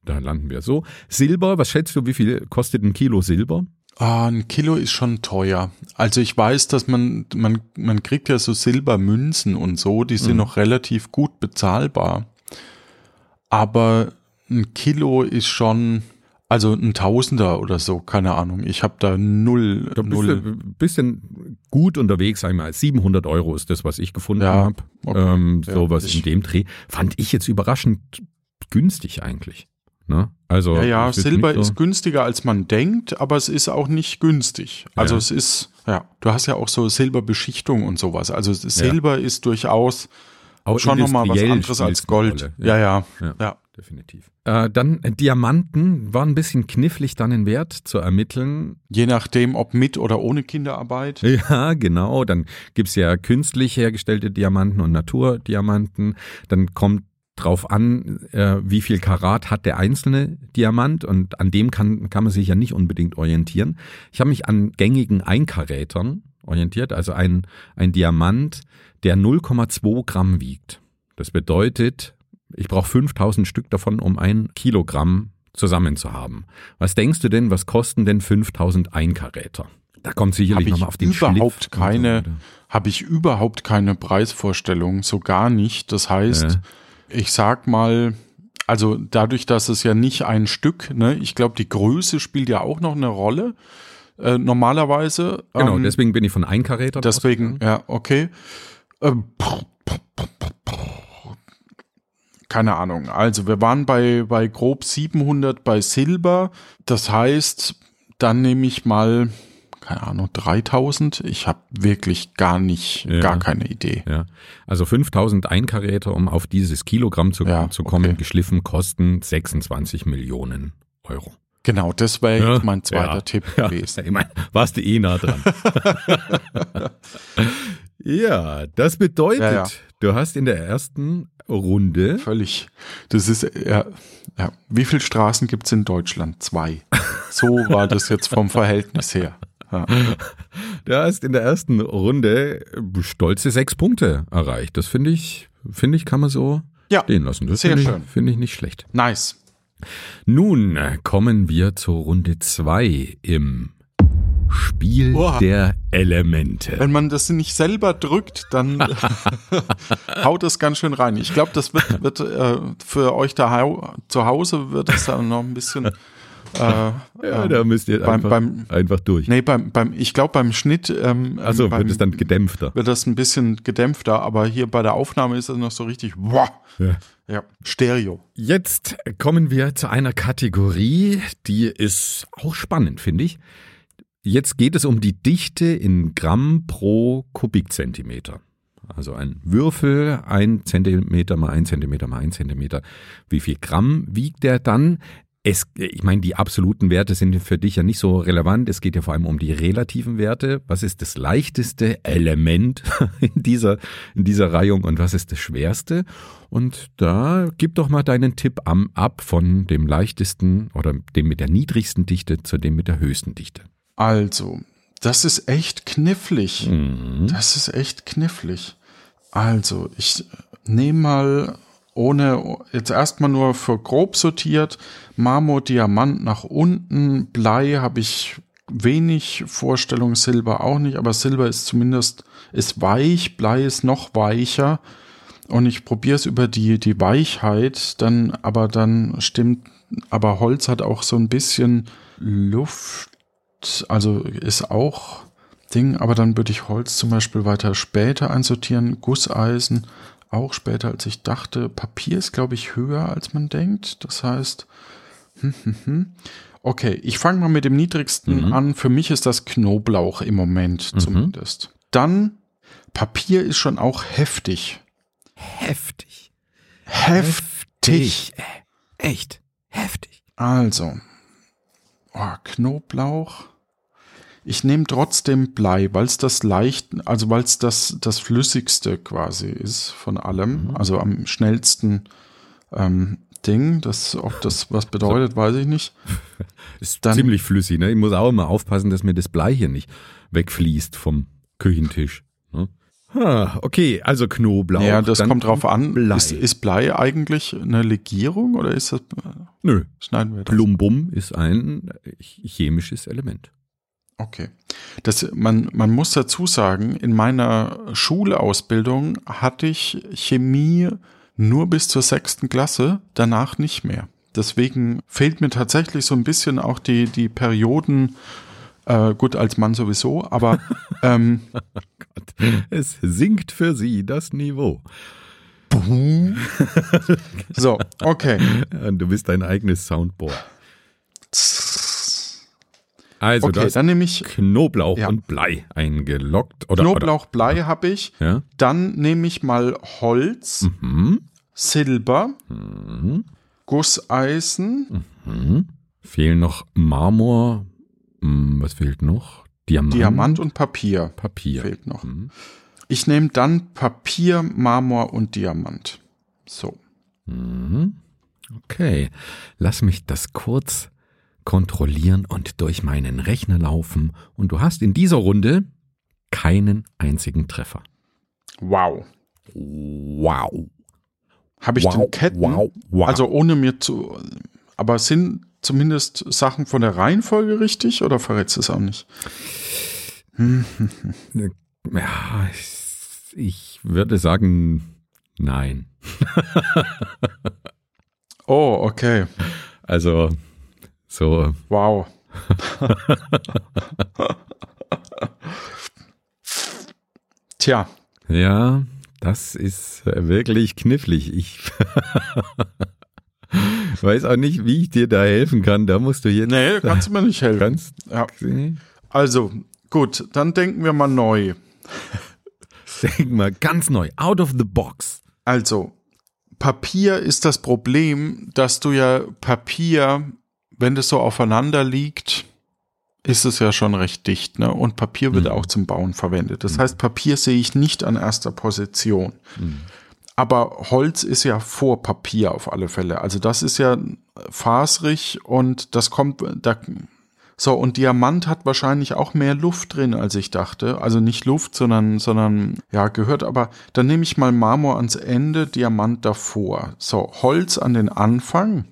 Da landen wir so. Silber, was schätzt du, wie viel kostet ein Kilo Silber? Ah, ein Kilo ist schon teuer. Also ich weiß, dass man, man, man kriegt ja so Silbermünzen und so, die sind mhm. noch relativ gut bezahlbar. Aber ein Kilo ist schon, also ein Tausender oder so, keine Ahnung. Ich habe da null. Da bist null. du bisschen gut unterwegs, sag ich mal. 700 Euro ist das, was ich gefunden ja, habe. Okay. Ähm, sowas ja, in dem Dreh. Fand ich jetzt überraschend günstig eigentlich. Ne? Also ja, ja Silber so ist günstiger als man denkt, aber es ist auch nicht günstig. Also ja. es ist, ja, du hast ja auch so Silberbeschichtung und sowas. Also Silber ja. ist durchaus auch schon nochmal was anderes als Gold. Ja. Ja, ja, ja, definitiv. Äh, dann äh, Diamanten war ein bisschen knifflig dann in Wert zu ermitteln. Je nachdem, ob mit oder ohne Kinderarbeit. (laughs) Ja, genau. Dann gibt's ja künstlich hergestellte Diamanten und Naturdiamanten. Dann kommt drauf an, äh, wie viel Karat hat der einzelne Diamant und an dem kann, kann man sich ja nicht unbedingt orientieren. Ich habe mich an gängigen Einkarätern orientiert. Also ein, ein Diamant, der 0,2 Gramm wiegt. Das bedeutet, ich brauche 5000 Stück davon, um ein Kilogramm zusammen zu haben. Was denkst du denn, was kosten denn 5000 Einkaräter? Da kommt sicherlich nochmal auf den überhaupt Schliff keine, so, habe ich überhaupt keine Preisvorstellung, so gar nicht. Das heißt, ja. ich sag mal, also dadurch, dass es ja nicht ein Stück, ne, ich glaube, die Größe spielt ja auch noch eine Rolle. Äh, normalerweise. Genau, ähm, deswegen bin ich von Einkaräter. Deswegen, ja, okay. Ähm, keine Ahnung. Also wir waren bei, bei grob 700 bei Silber. Das heißt, dann nehme ich mal, keine Ahnung, 3000. Ich habe wirklich gar nicht, ja. gar keine Idee. Ja. Also 5000 Einkaräter, um auf dieses Kilogramm zu, ja, zu kommen, okay. geschliffen, kosten 26 Millionen Euro. Genau, das wäre ja, mein zweiter ja, Tipp gewesen. Ich meine, warst du eh nah dran. (laughs) (laughs) ja, das bedeutet, du hast in der ersten Runde. Völlig. Das ist, ja, ja. Wie viele Straßen gibt es in Deutschland? Zwei. So war das jetzt vom Verhältnis her. Ja. Du hast in der ersten Runde stolze sechs Punkte erreicht. Das finde ich, finde ich, kann man so ja, stehen lassen. Das sehr schön. Finde ich nicht schlecht. Nice. Nun kommen wir zur Runde zwei im Spiel Oha. der Elemente. Wenn man das nicht selber drückt, dann (laughs) haut das ganz schön rein. Ich glaube, das wird, wird äh, für euch da zu Hause wird es dann noch ein bisschen. Äh, ja, ähm, da müsst ihr beim, einfach, beim, einfach durch. Nee, beim, beim, ich glaube beim Schnitt. Ähm, also wird es dann gedämpfter. Wird das ein bisschen gedämpfter, aber hier bei der Aufnahme ist es noch so richtig. Wow. Ja. Ja, Stereo. Jetzt kommen wir zu einer Kategorie, die ist auch spannend, finde ich. Jetzt geht es um die Dichte in Gramm pro Kubikzentimeter. Also ein Würfel, ein Zentimeter mal ein Zentimeter mal ein Zentimeter. Wie viel Gramm wiegt der dann? Es, ich meine, die absoluten Werte sind für dich ja nicht so relevant. Es geht ja vor allem um die relativen Werte. Was ist das leichteste Element (laughs) in dieser, in dieser Reihung und was ist das schwerste? Und da gib doch mal deinen Tipp am, ab von dem leichtesten oder dem mit der niedrigsten Dichte zu dem mit der höchsten Dichte. Also, das ist echt knifflig. Mhm. Das ist echt knifflig. Also, ich nehme mal ohne, jetzt erstmal nur für grob sortiert, Marmor, Diamant nach unten, Blei habe ich wenig Vorstellung, Silber auch nicht, aber Silber ist zumindest, ist weich, Blei ist noch weicher und ich probiere es über die, die Weichheit, dann, aber dann stimmt, aber Holz hat auch so ein bisschen Luft, also ist auch Ding, aber dann würde ich Holz zum Beispiel weiter später einsortieren, Gusseisen auch später als ich dachte. Papier ist, glaube ich, höher als man denkt. Das heißt, hm, hm, hm. okay, ich fange mal mit dem niedrigsten mhm. an. Für mich ist das Knoblauch im Moment mhm. zumindest. Dann Papier ist schon auch heftig. Heftig. Heftig. heftig. Echt heftig. Also, oh, Knoblauch. Ich nehme trotzdem Blei, weil es das leicht, also weil es das, das flüssigste quasi ist von allem, mhm. also am schnellsten ähm, Ding. Das, ob das was bedeutet, weiß ich nicht. (laughs) ist Dann, ziemlich flüssig, ne? Ich muss auch immer aufpassen, dass mir das Blei hier nicht wegfließt vom Küchentisch. Okay, also Knoblauch. Ja, das kommt drauf an. Blei. Ist, ist, Blei eigentlich eine Legierung oder ist das? Nö. Schneiden wir das. Plumbum ist ein chemisches Element. Okay. Das, man, man muss dazu sagen, in meiner Schulausbildung hatte ich Chemie nur bis zur sechsten Klasse, danach nicht mehr. Deswegen fehlt mir tatsächlich so ein bisschen auch die, die Perioden, äh, gut, als Mann sowieso, aber (laughs) ähm, oh Gott, es sinkt für sie das Niveau. so, okay. (laughs) Du bist dein eigenes Soundboard. Also okay, dann nehme ich Knoblauch ja. und Blei eingeloggt. Oder, Knoblauch, oder, Blei habe ich. Ja. Dann nehme ich mal Holz, mhm. Silber, mhm. Gusseisen. Mhm. Fehlen noch Marmor. Hm, was fehlt noch? Diamant. Diamant und Papier. Papier. Fehlt noch. Mhm. Ich nehme dann Papier, Marmor und Diamant. So. Mhm. Okay. Lass mich das kurz kontrollieren und durch meinen Rechner laufen. Und du hast in dieser Runde keinen einzigen Treffer. Wow. Wow. Habe ich wow, den Ketten? Wow, wow. Also ohne mir zu. Aber sind zumindest Sachen von der Reihenfolge richtig oder verrätst du es auch nicht? ja, ich, würde sagen, nein. (laughs) oh, okay. Also, so. Wow. (laughs) Tja. Ja, das ist wirklich knifflig. Ich (laughs) weiß auch nicht, wie ich dir da helfen kann. Da musst du jetzt. Nee, kannst du mir nicht helfen. Kannst, ja. Also, gut, dann denken wir mal neu. (laughs) Denken wir ganz neu, out of the box. Also, Papier ist das Problem, dass du ja Papier, wenn das so aufeinander liegt, ist es ja schon recht dicht, ne? Und Papier wird mhm. auch zum Bauen verwendet. Das mhm. heißt, Papier sehe ich nicht an erster Position. Mhm. Aber Holz ist ja vor Papier auf alle Fälle. Also das ist ja fasrig und das kommt, da, so, und Diamant hat wahrscheinlich auch mehr Luft drin, als ich dachte. Also nicht Luft, sondern, sondern, ja, gehört, aber dann nehme ich mal Marmor ans Ende, Diamant davor. So, Holz an den Anfang.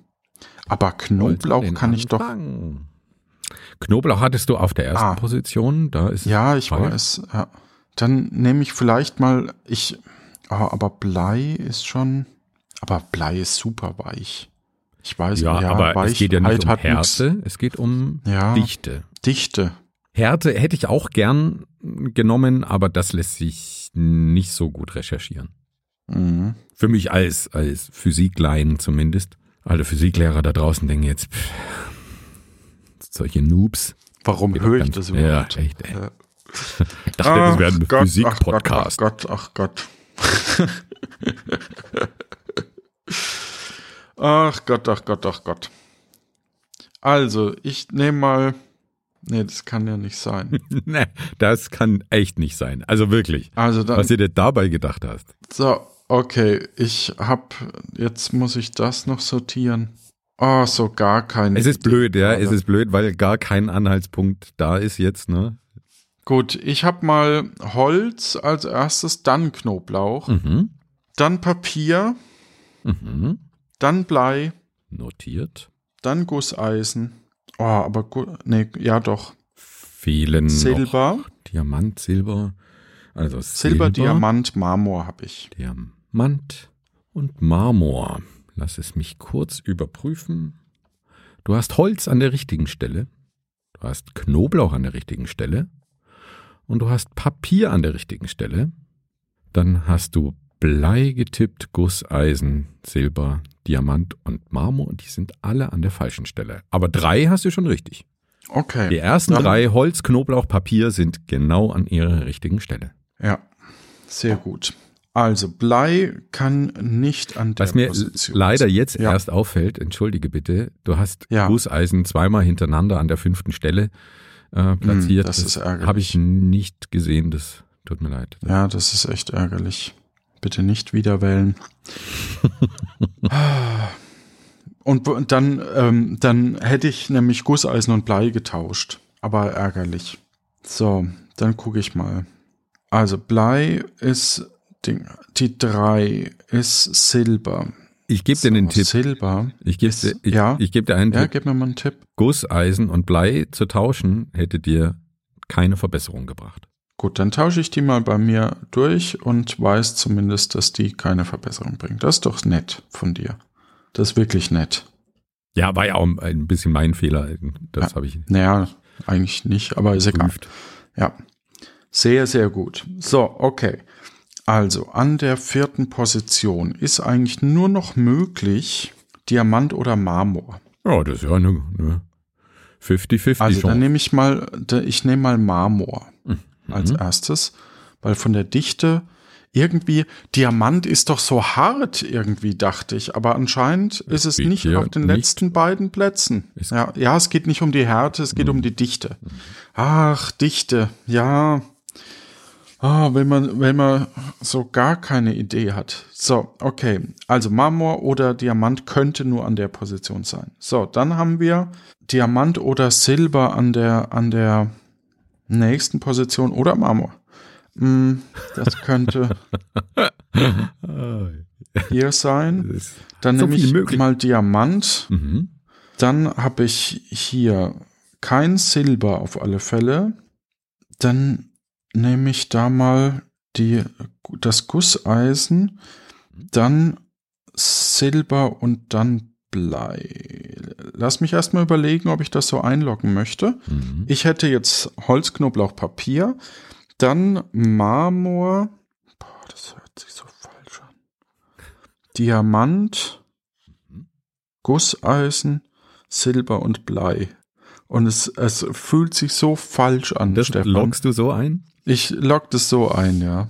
Aber Knoblauch kann ich doch. Knoblauch hattest du auf der ersten ah. Position, da ist Ja, ich frei. weiß, ja. Dann nehme ich vielleicht mal, ich, oh, aber Blei ist schon, aber Blei ist super weich. Ich weiß, ja, ja aber es geht ja nicht um Härte, es geht um ja, Dichte. Dichte. Härte hätte ich auch gern genommen, aber das lässt sich nicht so gut recherchieren. Mhm. Für mich als, als Physiklein zumindest. Alle Physiklehrer da draußen denken jetzt, pff, solche Noobs. Warum höre ich das überhaupt? Ja, echt, ey. Ja. Ich dachte, ach das wäre ein Physik-Podcast. Ach Gott, ach Gott, ach Gott. Ach Gott, ach Gott, ach Gott. Also, ich nehme mal. Nee, das kann ja nicht sein. (laughs) nee, das kann echt nicht sein. Also wirklich. Also dann, was du dir dabei gedacht hast. So, okay. Ich hab. Jetzt muss ich das noch sortieren. Oh, so gar kein. Es ist blöd, ja. Es ist blöd, weil gar kein Anhaltspunkt da ist jetzt, ne? Gut, ich hab mal Holz als erstes, dann Knoblauch, mhm. dann Papier. Mhm. Dann Blei. Notiert. Dann Gusseisen. Oh, aber nee, ja doch. Fehlen Silber. Diamant, Silber. Also Silber, Silber Diamant, Marmor habe ich. Diamant und Marmor. Lass es mich kurz überprüfen. Du hast Holz an der richtigen Stelle. Du hast Knoblauch an der richtigen Stelle. Und du hast Papier an der richtigen Stelle. Dann hast du Blei getippt, Gusseisen, Silber, Diamant und Marmor und die sind alle an der falschen Stelle. Aber drei hast du schon richtig. Okay. Die ersten Dann, drei Holz, Knoblauch, Papier sind genau an ihrer richtigen Stelle. Ja, sehr gut. Also Blei kann nicht an der Was mir Position leider jetzt ja. erst auffällt, entschuldige bitte, du hast ja. Gusseisen zweimal hintereinander an der fünften Stelle äh, platziert. Hm, das, das ist ärgerlich. Habe ich nicht gesehen, das tut mir leid. Ja, das ist echt ärgerlich. Bitte nicht wieder wählen. (laughs) und, dann, ähm, dann hätte ich nämlich Gusseisen und Blei getauscht. Aber ärgerlich. So, dann gucke ich mal. Also Blei ist die, die 3 ist Silber. Ich gebe dir den Tipp. Silber. Ich gebe dir, ich, ja, ich geb dir einen ja, Tipp. Ja, gib mir mal einen Tipp. Gusseisen und Blei zu tauschen hätte dir keine Verbesserung gebracht. Gut, dann tausche ich die mal bei mir durch und weiß zumindest, dass die keine Verbesserung bringt. Das ist doch nett von dir. Das ist wirklich nett. Ja, war ja auch ein bisschen mein Fehler. Das ja, habe ich. Naja, eigentlich nicht, aber ist egal. Ja. Sehr, sehr gut. So, okay. Also, an der vierten Position ist eigentlich nur noch möglich Diamant oder Marmor. Ja, das ist ja eine 50-50. Also, dann nehme ich mal, ich nehme mal Marmor. Mhm als erstes, weil von der Dichte irgendwie, Diamant ist doch so hart irgendwie, dachte ich, aber anscheinend ist es nicht auf den nicht. letzten beiden Plätzen. Ja, ja, es geht nicht um die Härte, es geht mhm. um die Dichte. Ach, Dichte, ja. Ah, wenn man, wenn man so gar keine Idee hat. So, okay. Also Marmor oder Diamant könnte nur an der Position sein. So, dann haben wir Diamant oder Silber an der, an der nächsten Position oder Marmor. Hm, das könnte (laughs) hier sein. Dann So nehme ich möglich. mal Diamant. Mhm. Dann habe ich hier kein Silber auf alle Fälle. Dann nehme ich da mal die, das Gusseisen, dann Silber und dann Blei. Lass mich erstmal überlegen, ob ich das so einloggen möchte. Mhm. Ich hätte jetzt Holz, Knoblauch, Papier, dann Marmor. Boah, das hört sich so falsch an. Diamant, Gusseisen, Silber und Blei. Und es, es fühlt sich so falsch an, Das Stefan. loggst du so ein? Ich log das so ein, ja.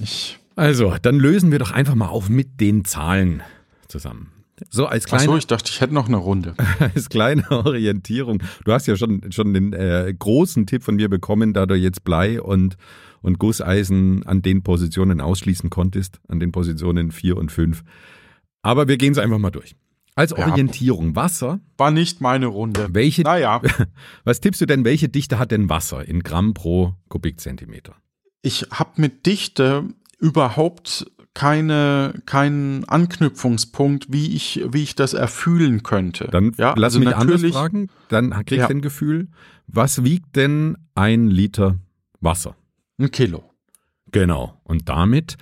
Ich, Also, dann lösen wir doch einfach mal auf mit den Zahlen zusammen. So als ach so, kleine, ich dachte, ich hätte noch eine Runde. (laughs) als kleine Orientierung. Du hast ja schon, schon den äh, großen Tipp von mir bekommen, da du jetzt Blei und, und Gusseisen an den Positionen ausschließen konntest, an den Positionen 4 und 5. Aber wir gehen es einfach mal durch. Als Ja. Orientierung Wasser. War nicht meine Runde. Welche, Naja, (laughs) was tippst du denn, welche Dichte hat denn Wasser in Gramm pro Kubikzentimeter? ich habe mit Dichte überhaupt keine, keinen Anknüpfungspunkt, wie ich, wie ich das erfühlen könnte. Dann ja, lass also mich anders fragen, dann kriegst Ja. du ein Gefühl. Was wiegt denn ein Liter Wasser? ein Kilo. Genau. Und damit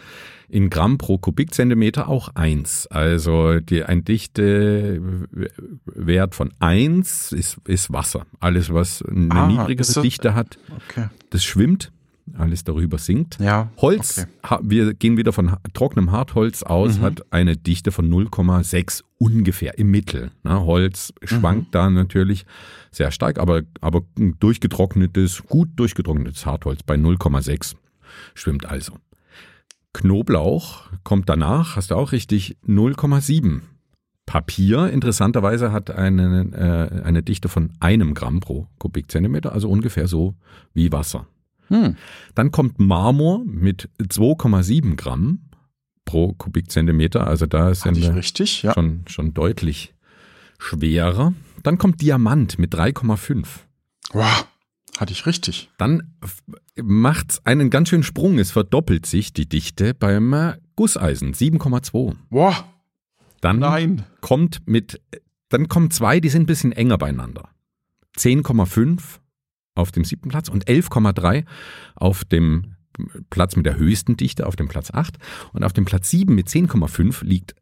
in Gramm pro Kubikzentimeter auch eins. Also die, ein Dichtewert von eins ist, ist Wasser. Alles, was eine Ah, niedrigere das- Dichte hat, Okay. das schwimmt. Alles darüber sinkt. Ja. Holz, Okay. ha, wir gehen wieder von trockenem Hartholz aus, Mhm. hat eine Dichte von 0,6 ungefähr im Mittel. Na, Holz Mhm. schwankt da natürlich sehr stark, aber, aber ein durchgetrocknetes, gut durchgetrocknetes Hartholz bei 0,6 schwimmt also. Knoblauch kommt danach, hast du auch richtig, 0,7. Papier, interessanterweise, hat eine, äh, eine Dichte von einem Gramm pro Kubikzentimeter, also ungefähr so wie Wasser. Hm. Dann kommt Marmor mit 2,7 Gramm pro Kubikzentimeter. Also da ich wir richtig? Ja. schon, schon deutlich schwerer. Dann kommt Diamant mit 3,5. Wow. Hatte ich richtig. Dann macht's einen ganz schönen Sprung. Es verdoppelt sich die Dichte beim äh, Gusseisen. 7,2. Wow. Dann Nein. kommt mit, dann kommen zwei, die sind ein bisschen enger beieinander. 10,5 auf dem siebten Platz und 11,3 auf dem Platz mit der höchsten Dichte, auf dem Platz 8. Und auf dem Platz 7 mit 10,5 liegt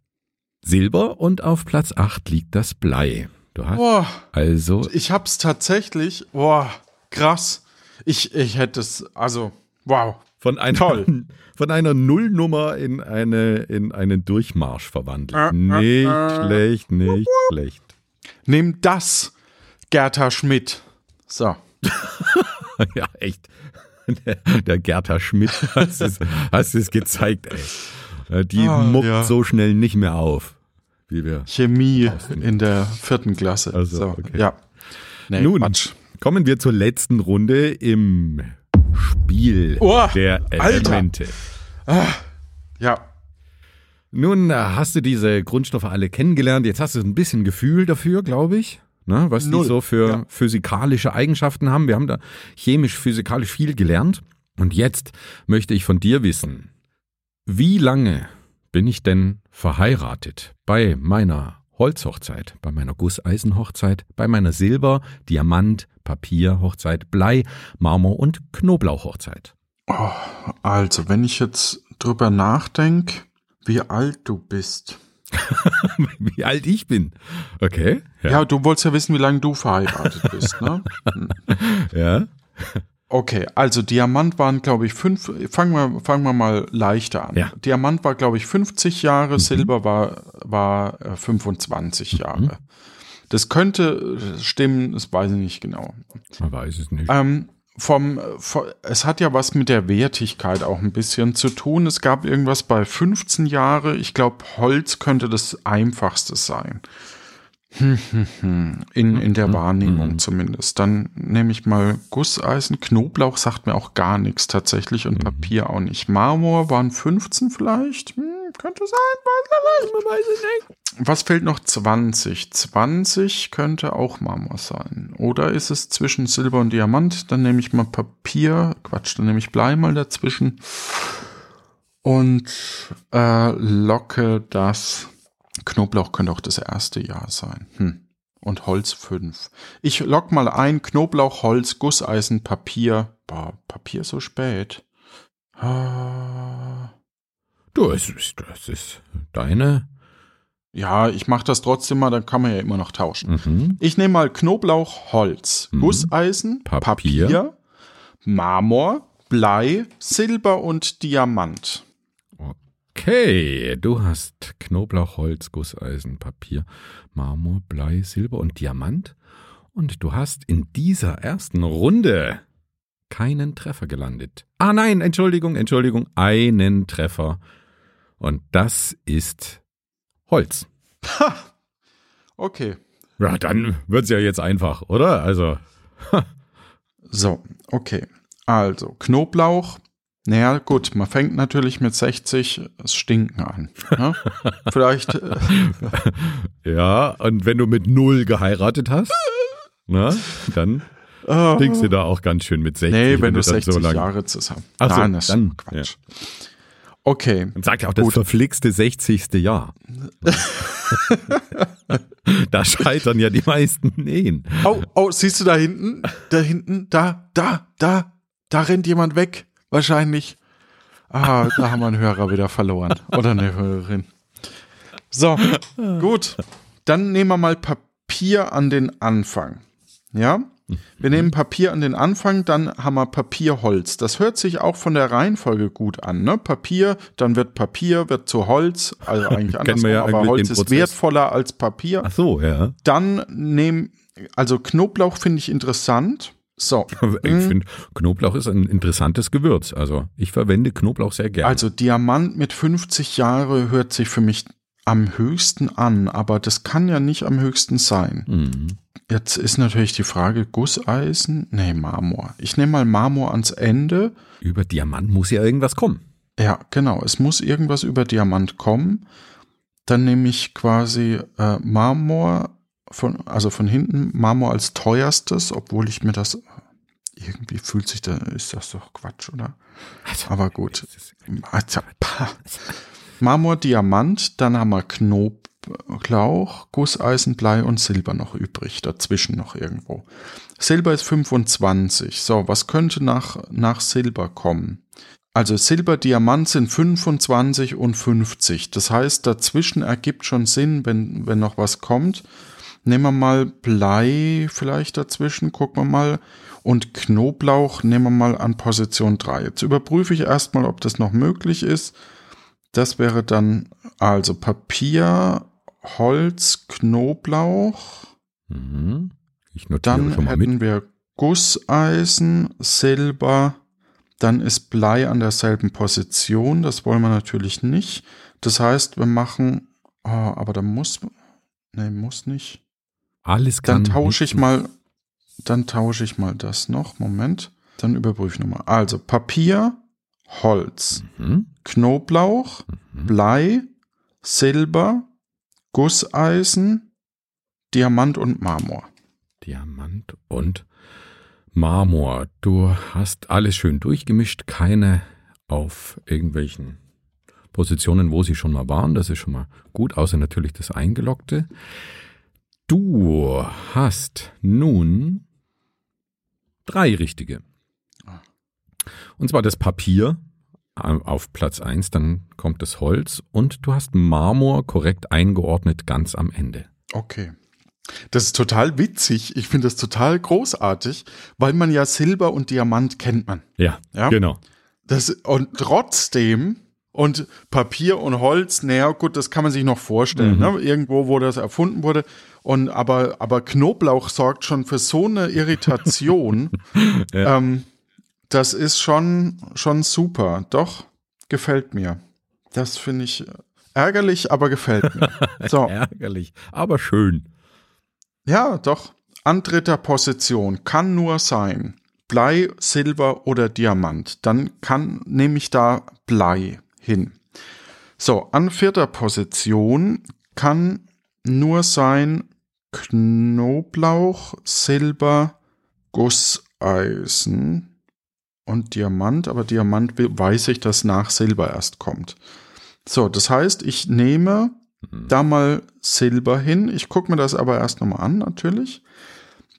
Silber und auf Platz 8 liegt das Blei. Du hast Boah. also, Ich hab's tatsächlich. Boah. Krass. Ich, ich hätte es, also, wow. von einer, Toll. (laughs) von einer Nullnummer in, eine, in einen Durchmarsch verwandelt. Äh, nicht äh. schlecht, nicht schlecht. Nimm das, Gerta Schmidt. So. (laughs) Ja, echt. Der, (laughs) der Gerta Schmidt hast es, hast es gezeigt, ey. Die Ah, muckt ja. so schnell nicht mehr auf, wie wir. Chemie in der vierten Klasse. Also, so, okay. ja. Nee, Nun, Quatsch. Kommen wir zur letzten Runde im Spiel Oh, der. Elemente. Ja. Nun äh, hast du diese Grundstoffe alle kennengelernt. Jetzt hast du ein bisschen Gefühl dafür, glaube ich, ne, was Null, die so für ja. physikalische Eigenschaften haben. Wir haben da chemisch, physikalisch viel gelernt. Und jetzt möchte ich von dir wissen, wie lange bin ich denn verheiratet bei meiner Holzhochzeit, bei meiner Gusseisenhochzeit, bei meiner Silber-, Diamant-, Papierhochzeit, Blei-, Marmor- und Knoblauchhochzeit? Oh, also, wenn ich jetzt drüber nachdenke, wie alt du bist. (laughs) Wie alt ich bin. Okay. Ja, du wolltest ja wissen, wie lange du verheiratet bist, ne? (laughs) Ja. Okay, also Diamant waren, glaube ich, fünf. Fangen wir, fangen wir mal leichter an. Ja. Diamant war, glaube ich, 50 Jahre, Silber war, war äh, 25 Jahre. Das könnte äh, stimmen, das weiß ich nicht genau. Man weiß es nicht. Ähm, vom, vom, es hat ja was mit der Wertigkeit auch ein bisschen zu tun. Es gab irgendwas bei 15 Jahre. Ich glaube, Holz könnte das einfachste sein. In, in der Mhm. Wahrnehmung Mhm. zumindest. Dann nehme ich mal Gusseisen. Knoblauch sagt mir auch gar nichts tatsächlich und Mhm. Papier auch nicht. Marmor waren 15 vielleicht. Hm, könnte sein, man weiß es nicht. Was fehlt noch? 20. 20 könnte auch Marmor sein. Oder ist es zwischen Silber und Diamant? Dann nehme ich mal Papier. Quatsch, dann nehme ich Blei mal dazwischen. Und äh, locke das. Knoblauch könnte auch das erste Jahr sein. Hm. Und Holz 5. Ich lock mal ein. Knoblauch, Holz, Gusseisen, Papier. Boah, Papier so spät. Ah. Du, es ist, das ist deine. Ja, ich mache das trotzdem mal, dann kann man ja immer noch tauschen. Mhm. Ich nehme mal Knoblauch, Holz, Mhm. Gusseisen, Papier. Papier, Marmor, Blei, Silber und Diamant. Okay, du hast Knoblauch, Holz, Gusseisen, Papier, Marmor, Blei, Silber und Diamant. Und du hast in dieser ersten Runde keinen Treffer gelandet. Ah nein, Entschuldigung, Entschuldigung, einen Treffer. Und das ist Holz. Okay. Ja, dann wird's ja jetzt einfach, oder? Also, So, okay. Also, Knoblauch. Naja, gut, man fängt natürlich mit 60 das Stinken an. Ne? (laughs) Vielleicht, äh, ja, und wenn du mit null geheiratet hast, na, dann äh, stinkst du da auch ganz schön mit 60. nee, wenn du dann 60 so Jahre zusammen. Ach so, Nein, das dann, ist Quatsch. Okay, Und sagt ja auch das Gut. verflixte 60. Jahr. (laughs) da scheitern ja die meisten Ehen. Oh, oh, siehst du da hinten? Da hinten, da, da, da, da rennt jemand weg. Wahrscheinlich. Ah, da haben wir einen Hörer wieder verloren. Oder eine Hörerin. So, gut. Dann nehmen wir mal Papier an den Anfang. Ja? Wir nehmen Papier an den Anfang, dann haben wir Papierholz. Das hört sich auch von der Reihenfolge gut an. Ne? Papier, dann wird Papier, wird zu Holz. Also (laughs) eigentlich wir ja aber Holz ist wertvoller als Papier. Ach so, ja. Dann nehmen, also Knoblauch finde ich interessant. So, (laughs) Ich finde, Knoblauch ist ein interessantes Gewürz. Also ich verwende Knoblauch sehr gerne. also Diamant mit 50 Jahre hört sich für mich am höchsten an, aber das kann ja nicht am höchsten sein. Mhm. Jetzt ist natürlich die Frage, Gusseisen? Nee, Marmor. Ich nehme mal Marmor ans Ende. Über Diamant muss ja irgendwas kommen. Ja, genau. Es muss irgendwas über Diamant kommen. Dann nehme ich quasi äh, Marmor von, also von hinten Marmor als teuerstes, obwohl ich mir das irgendwie fühlt sich da, ist das doch Quatsch, oder? Aber gut. Also. Marmor, Diamant, dann haben wir Knoblauch, Gusseisen, Blei und Silber noch übrig, dazwischen noch irgendwo. Silber ist 25. So, was könnte nach, nach Silber kommen? Also Silber, Diamant sind 25 und 50. Das heißt, dazwischen ergibt schon Sinn, wenn, wenn noch was kommt. Nehmen wir mal Blei vielleicht dazwischen, gucken wir mal. Und Knoblauch nehmen wir mal an Position 3. Jetzt überprüfe ich erstmal, ob das noch möglich ist. Das wäre dann also Papier, Holz, Knoblauch. Mhm. Ich notiere Dann schon mal mit. hätten wir Gusseisen, Silber, dann ist Blei an derselben Position. Das wollen wir natürlich nicht. Das heißt, wir machen, oh, aber da muss, nee, muss nicht. Alles Dann kann tausche ich mal, dann tausche ich mal das noch. Moment. Dann überprüfe ich nochmal. Also Papier, Holz, Mhm. Knoblauch, Blei, Silber, Gusseisen, Diamant und Marmor. Diamant und Marmor. Du hast alles schön durchgemischt, keine auf irgendwelchen Positionen, wo sie schon mal waren. Das ist schon mal gut, außer natürlich das Eingeloggte. Du hast nun drei richtige. Und zwar das Papier auf Platz 1, dann kommt das Holz und du hast Marmor korrekt eingeordnet ganz am Ende. Okay. Das ist total witzig. Ich finde das total großartig, weil man ja Silber und Diamant kennt man. Ja, Ja. genau. Das, und trotzdem, und Papier und Holz, naja, gut, das kann man sich noch vorstellen, Mhm. ne? irgendwo, wo das erfunden wurde. Und aber, aber Knoblauch sorgt schon für so eine Irritation. (laughs) Ja. ähm, das ist schon, schon super. Doch, gefällt mir. Das finde ich ärgerlich, aber gefällt mir. (laughs) So, Ärgerlich, aber schön. Ja, doch. An dritter Position kann nur sein Blei, Silber oder Diamant. Dann kann, nehme ich da Blei hin. So, an vierter Position kann nur sein Knoblauch, Silber, Gusseisen und Diamant, aber Diamant weiß ich, dass nach Silber erst kommt. So, das heißt, ich nehme mhm. da mal Silber hin. Ich gucke mir das aber erst nochmal an, natürlich.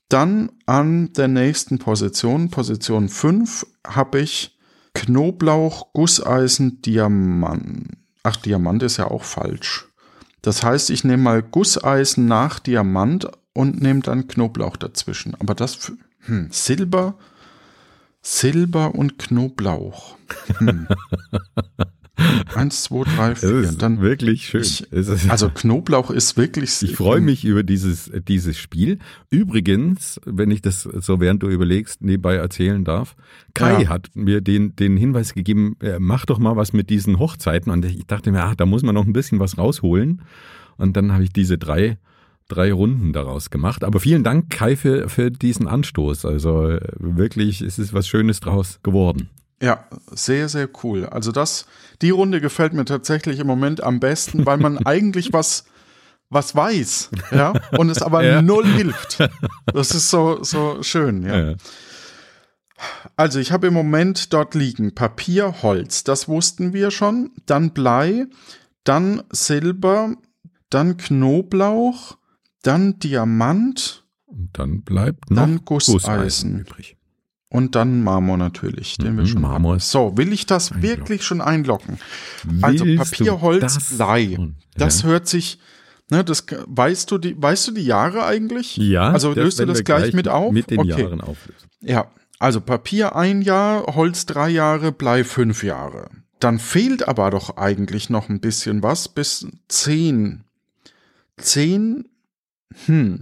Dann an der nächsten Position, Position 5, habe ich Knoblauch, Gusseisen, Diamant. Ach, Diamant ist ja auch falsch. Das heißt, ich nehme mal Gusseisen nach Diamant und nehme dann Knoblauch dazwischen. Aber das, hm, Silber, Silber und Knoblauch. Hm. (laughs) Eins, zwei, drei, vier. Das ist dann wirklich schön. Ich, also Knoblauch ist wirklich. Ich freue mich über dieses, dieses Spiel. Übrigens, wenn ich das so während du überlegst, nebenbei erzählen darf, Kai ja. hat mir den, den Hinweis gegeben, äh, mach doch mal was mit diesen Hochzeiten. Und ich dachte mir, ach, da muss man noch ein bisschen was rausholen. Und dann habe ich diese drei drei Runden daraus gemacht. Aber vielen Dank, Kai, für, für diesen Anstoß. Also äh, wirklich, es ist was Schönes draus geworden. Ja, sehr, sehr cool. Also das, die Runde gefällt mir tatsächlich im Moment am besten, weil man (laughs) eigentlich was, was weiß, ja, und es aber (laughs) ja. null hilft. Das ist so, so schön, ja. ja. Also ich habe im Moment dort liegen Papier, Holz, das wussten wir schon, dann Blei, dann Silber, dann Knoblauch, dann Diamant. Und dann bleibt noch dann Gusseisen. Gusseisen übrig. Und dann Marmor natürlich, den mhm, wir schon Marmor haben. So, will ich das einloggen. wirklich schon einloggen? Also Willst also Papier, Holz, Blei. Das ja. hört sich, ne, das weißt du die, weißt du die Jahre eigentlich? Ja. Also löst du das gleich, gleich, mit auf? Mit den okay. Jahren auflösen. Ja. Also Papier ein Jahr, Holz drei Jahre, Blei fünf Jahre. Dann fehlt aber doch eigentlich noch ein bisschen was bis zehn. Zehn, hm,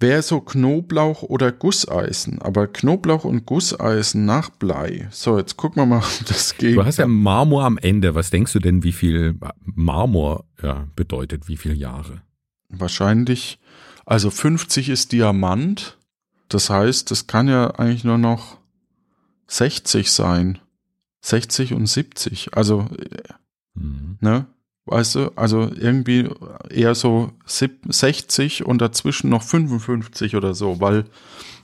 wäre so Knoblauch oder Gusseisen, aber Knoblauch und Gusseisen nach Blei. So, jetzt gucken wir mal, (laughs) ob das geht. Du hast ja Marmor am Ende. Was denkst du denn, wie viel Marmor ja, bedeutet, wie viele Jahre? Wahrscheinlich, also 50 ist Diamant. Das heißt, das kann ja eigentlich nur noch 60 sein. 60 und 70. Also, mhm. ne? Weißt du, also irgendwie eher so 60 und dazwischen noch 55 oder so, weil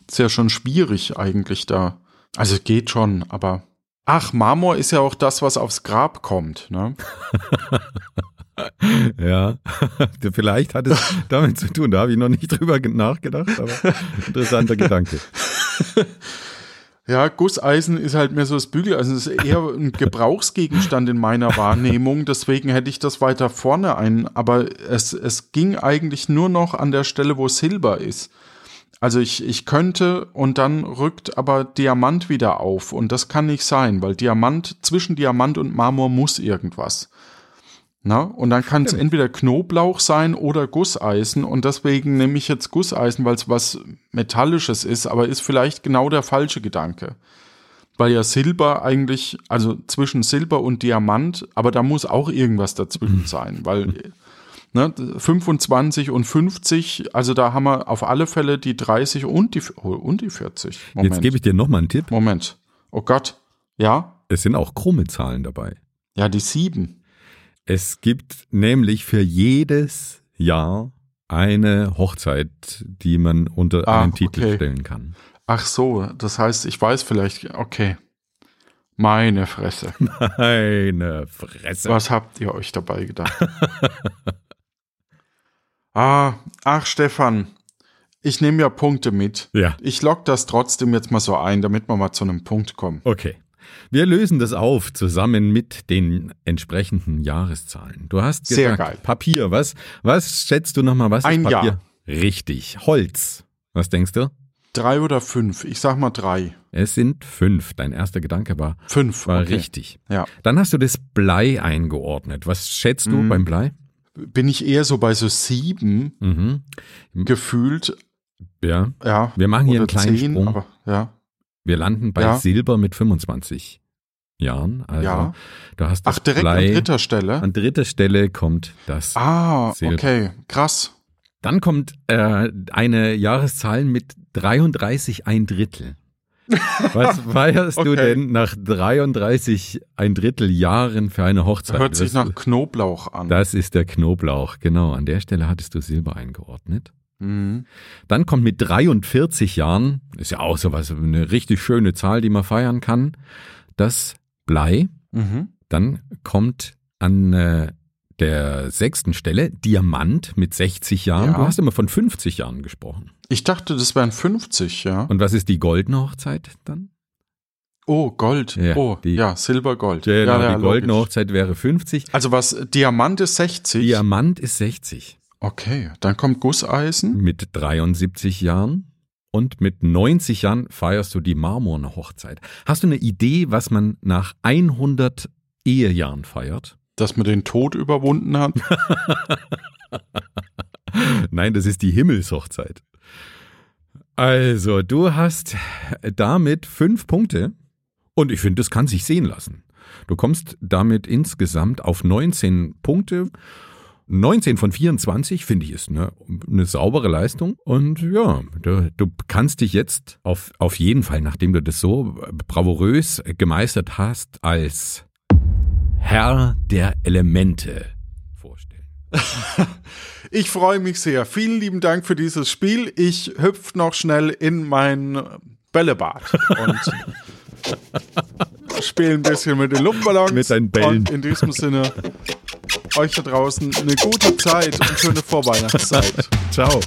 es ja schon schwierig eigentlich da. Also geht schon, aber ach, Marmor ist ja auch das, was aufs Grab kommt, ne? (laughs) ja, (laughs) vielleicht hat es (laughs) damit zu tun. Da habe ich noch nicht drüber nachgedacht, aber interessanter Gedanke. Ja, Gusseisen ist halt mehr so das Bügeleisen. Das ist eher ein Gebrauchsgegenstand in meiner Wahrnehmung. Deswegen hätte ich das weiter vorne ein. Aber es, es ging eigentlich nur noch an der Stelle, wo Silber ist. Also ich, ich könnte und dann rückt aber Diamant wieder auf. Und das kann nicht sein, weil Diamant, zwischen Diamant und Marmor muss irgendwas. Na, und dann kann es entweder Knoblauch sein oder Gusseisen und deswegen nehme ich jetzt Gusseisen, weil es was Metallisches ist, aber ist vielleicht genau der falsche Gedanke. Weil ja Silber eigentlich, also zwischen Silber und Diamant, aber da muss auch irgendwas dazwischen mhm. sein, weil ne, 25 und 50, also da haben wir auf alle Fälle die 30 und die, und die 40. Moment. Jetzt gebe ich dir nochmal einen Tipp. Moment. Oh Gott. Ja? Es sind auch krumme Zahlen dabei. Ja, die sieben. Es gibt nämlich für jedes Jahr eine Hochzeit, die man unter ah, einen Titel okay. stellen kann. Ach so, das heißt, ich weiß vielleicht, okay. Meine Fresse. (laughs) Meine Fresse. Was habt ihr euch dabei gedacht? (laughs) ah, ach Stefan, ich nehme ja Punkte mit. Ja. Ich lock das trotzdem jetzt mal so ein, damit wir mal zu einem Punkt kommen. Okay. Wir lösen das auf zusammen mit den entsprechenden Jahreszahlen. Du hast gesagt, Sehr geil. Papier. Was, was schätzt du nochmal? Was Ein ist Papier? Jahr. Richtig. Holz. Was denkst du? Drei oder fünf? Ich sag mal drei. Es sind fünf. Dein erster Gedanke war, fünf. War okay. richtig. Ja. Dann hast du das Blei eingeordnet. Was schätzt du mm. beim Blei? Bin ich eher so bei so sieben mhm. gefühlt. Ja. Ja. Wir machen hier einen kleinen zehn, Sprung. Aber, ja. Wir landen bei ja. Silber mit 25 Jahren. Also ja. du hast Ach, direkt Blei. an dritter Stelle? An dritter Stelle kommt das Ah, Silber. okay, krass. Dann kommt äh, eine Jahreszahl mit 33 ein Drittel. (laughs) Was feierst du Okay. denn nach 33 ein Drittel Jahren für eine Hochzeit? Hört sich nach Knoblauch an. Das ist der Knoblauch, genau. An der Stelle hattest du Silber eingeordnet. Mhm. Dann kommt mit 43 Jahren, ist ja auch sowas, eine richtig schöne Zahl, die man feiern kann, das Blei. Mhm. Dann kommt an äh, der sechsten Stelle Diamant mit 60 Jahren. Ja. Du hast immer von 50 Jahren gesprochen. Ich dachte, das wären 50, ja. Und was ist die goldene Hochzeit dann? Oh, Gold. Ja, oh, die- ja, Silbergold. Genau, ja, ja, die goldene logisch. Hochzeit wäre 50. Also was, Diamant ist 60? Diamant ist 60 Okay, dann kommt Gusseisen. mit 73 Jahren. Und mit 90 Jahren feierst du die marmorne Hochzeit. Hast du eine Idee, was man nach 100 Ehejahren feiert? Dass man den Tod überwunden hat. (laughs) Nein, das ist die Himmelshochzeit. Also, du hast damit fünf Punkte und ich finde, das kann sich sehen lassen. Du kommst damit insgesamt auf 19 Punkte. 19 von 24 finde ich ist eine, eine saubere Leistung. Und ja, du, du kannst dich jetzt auf, auf jeden Fall, nachdem du das so bravourös gemeistert hast, als Herr der Elemente vorstellen. (laughs) Ich freue mich sehr. Vielen lieben Dank für dieses Spiel. Ich hüpf noch schnell in mein Bällebad und (laughs) spiele ein bisschen mit den Luftballons. Mit deinen Bällen. Und in diesem Sinne, (laughs) euch da draußen eine gute Zeit und schöne Vorweihnachtszeit. (laughs) Ciao.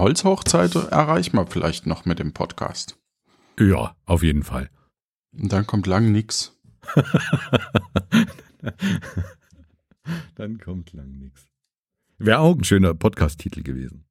Eine Holzhochzeit erreicht man vielleicht noch mit dem Podcast. Ja, auf jeden Fall. Und dann kommt lang nix. (laughs) Dann kommt lang nichts. Wäre auch ein schöner Podcast-Titel gewesen.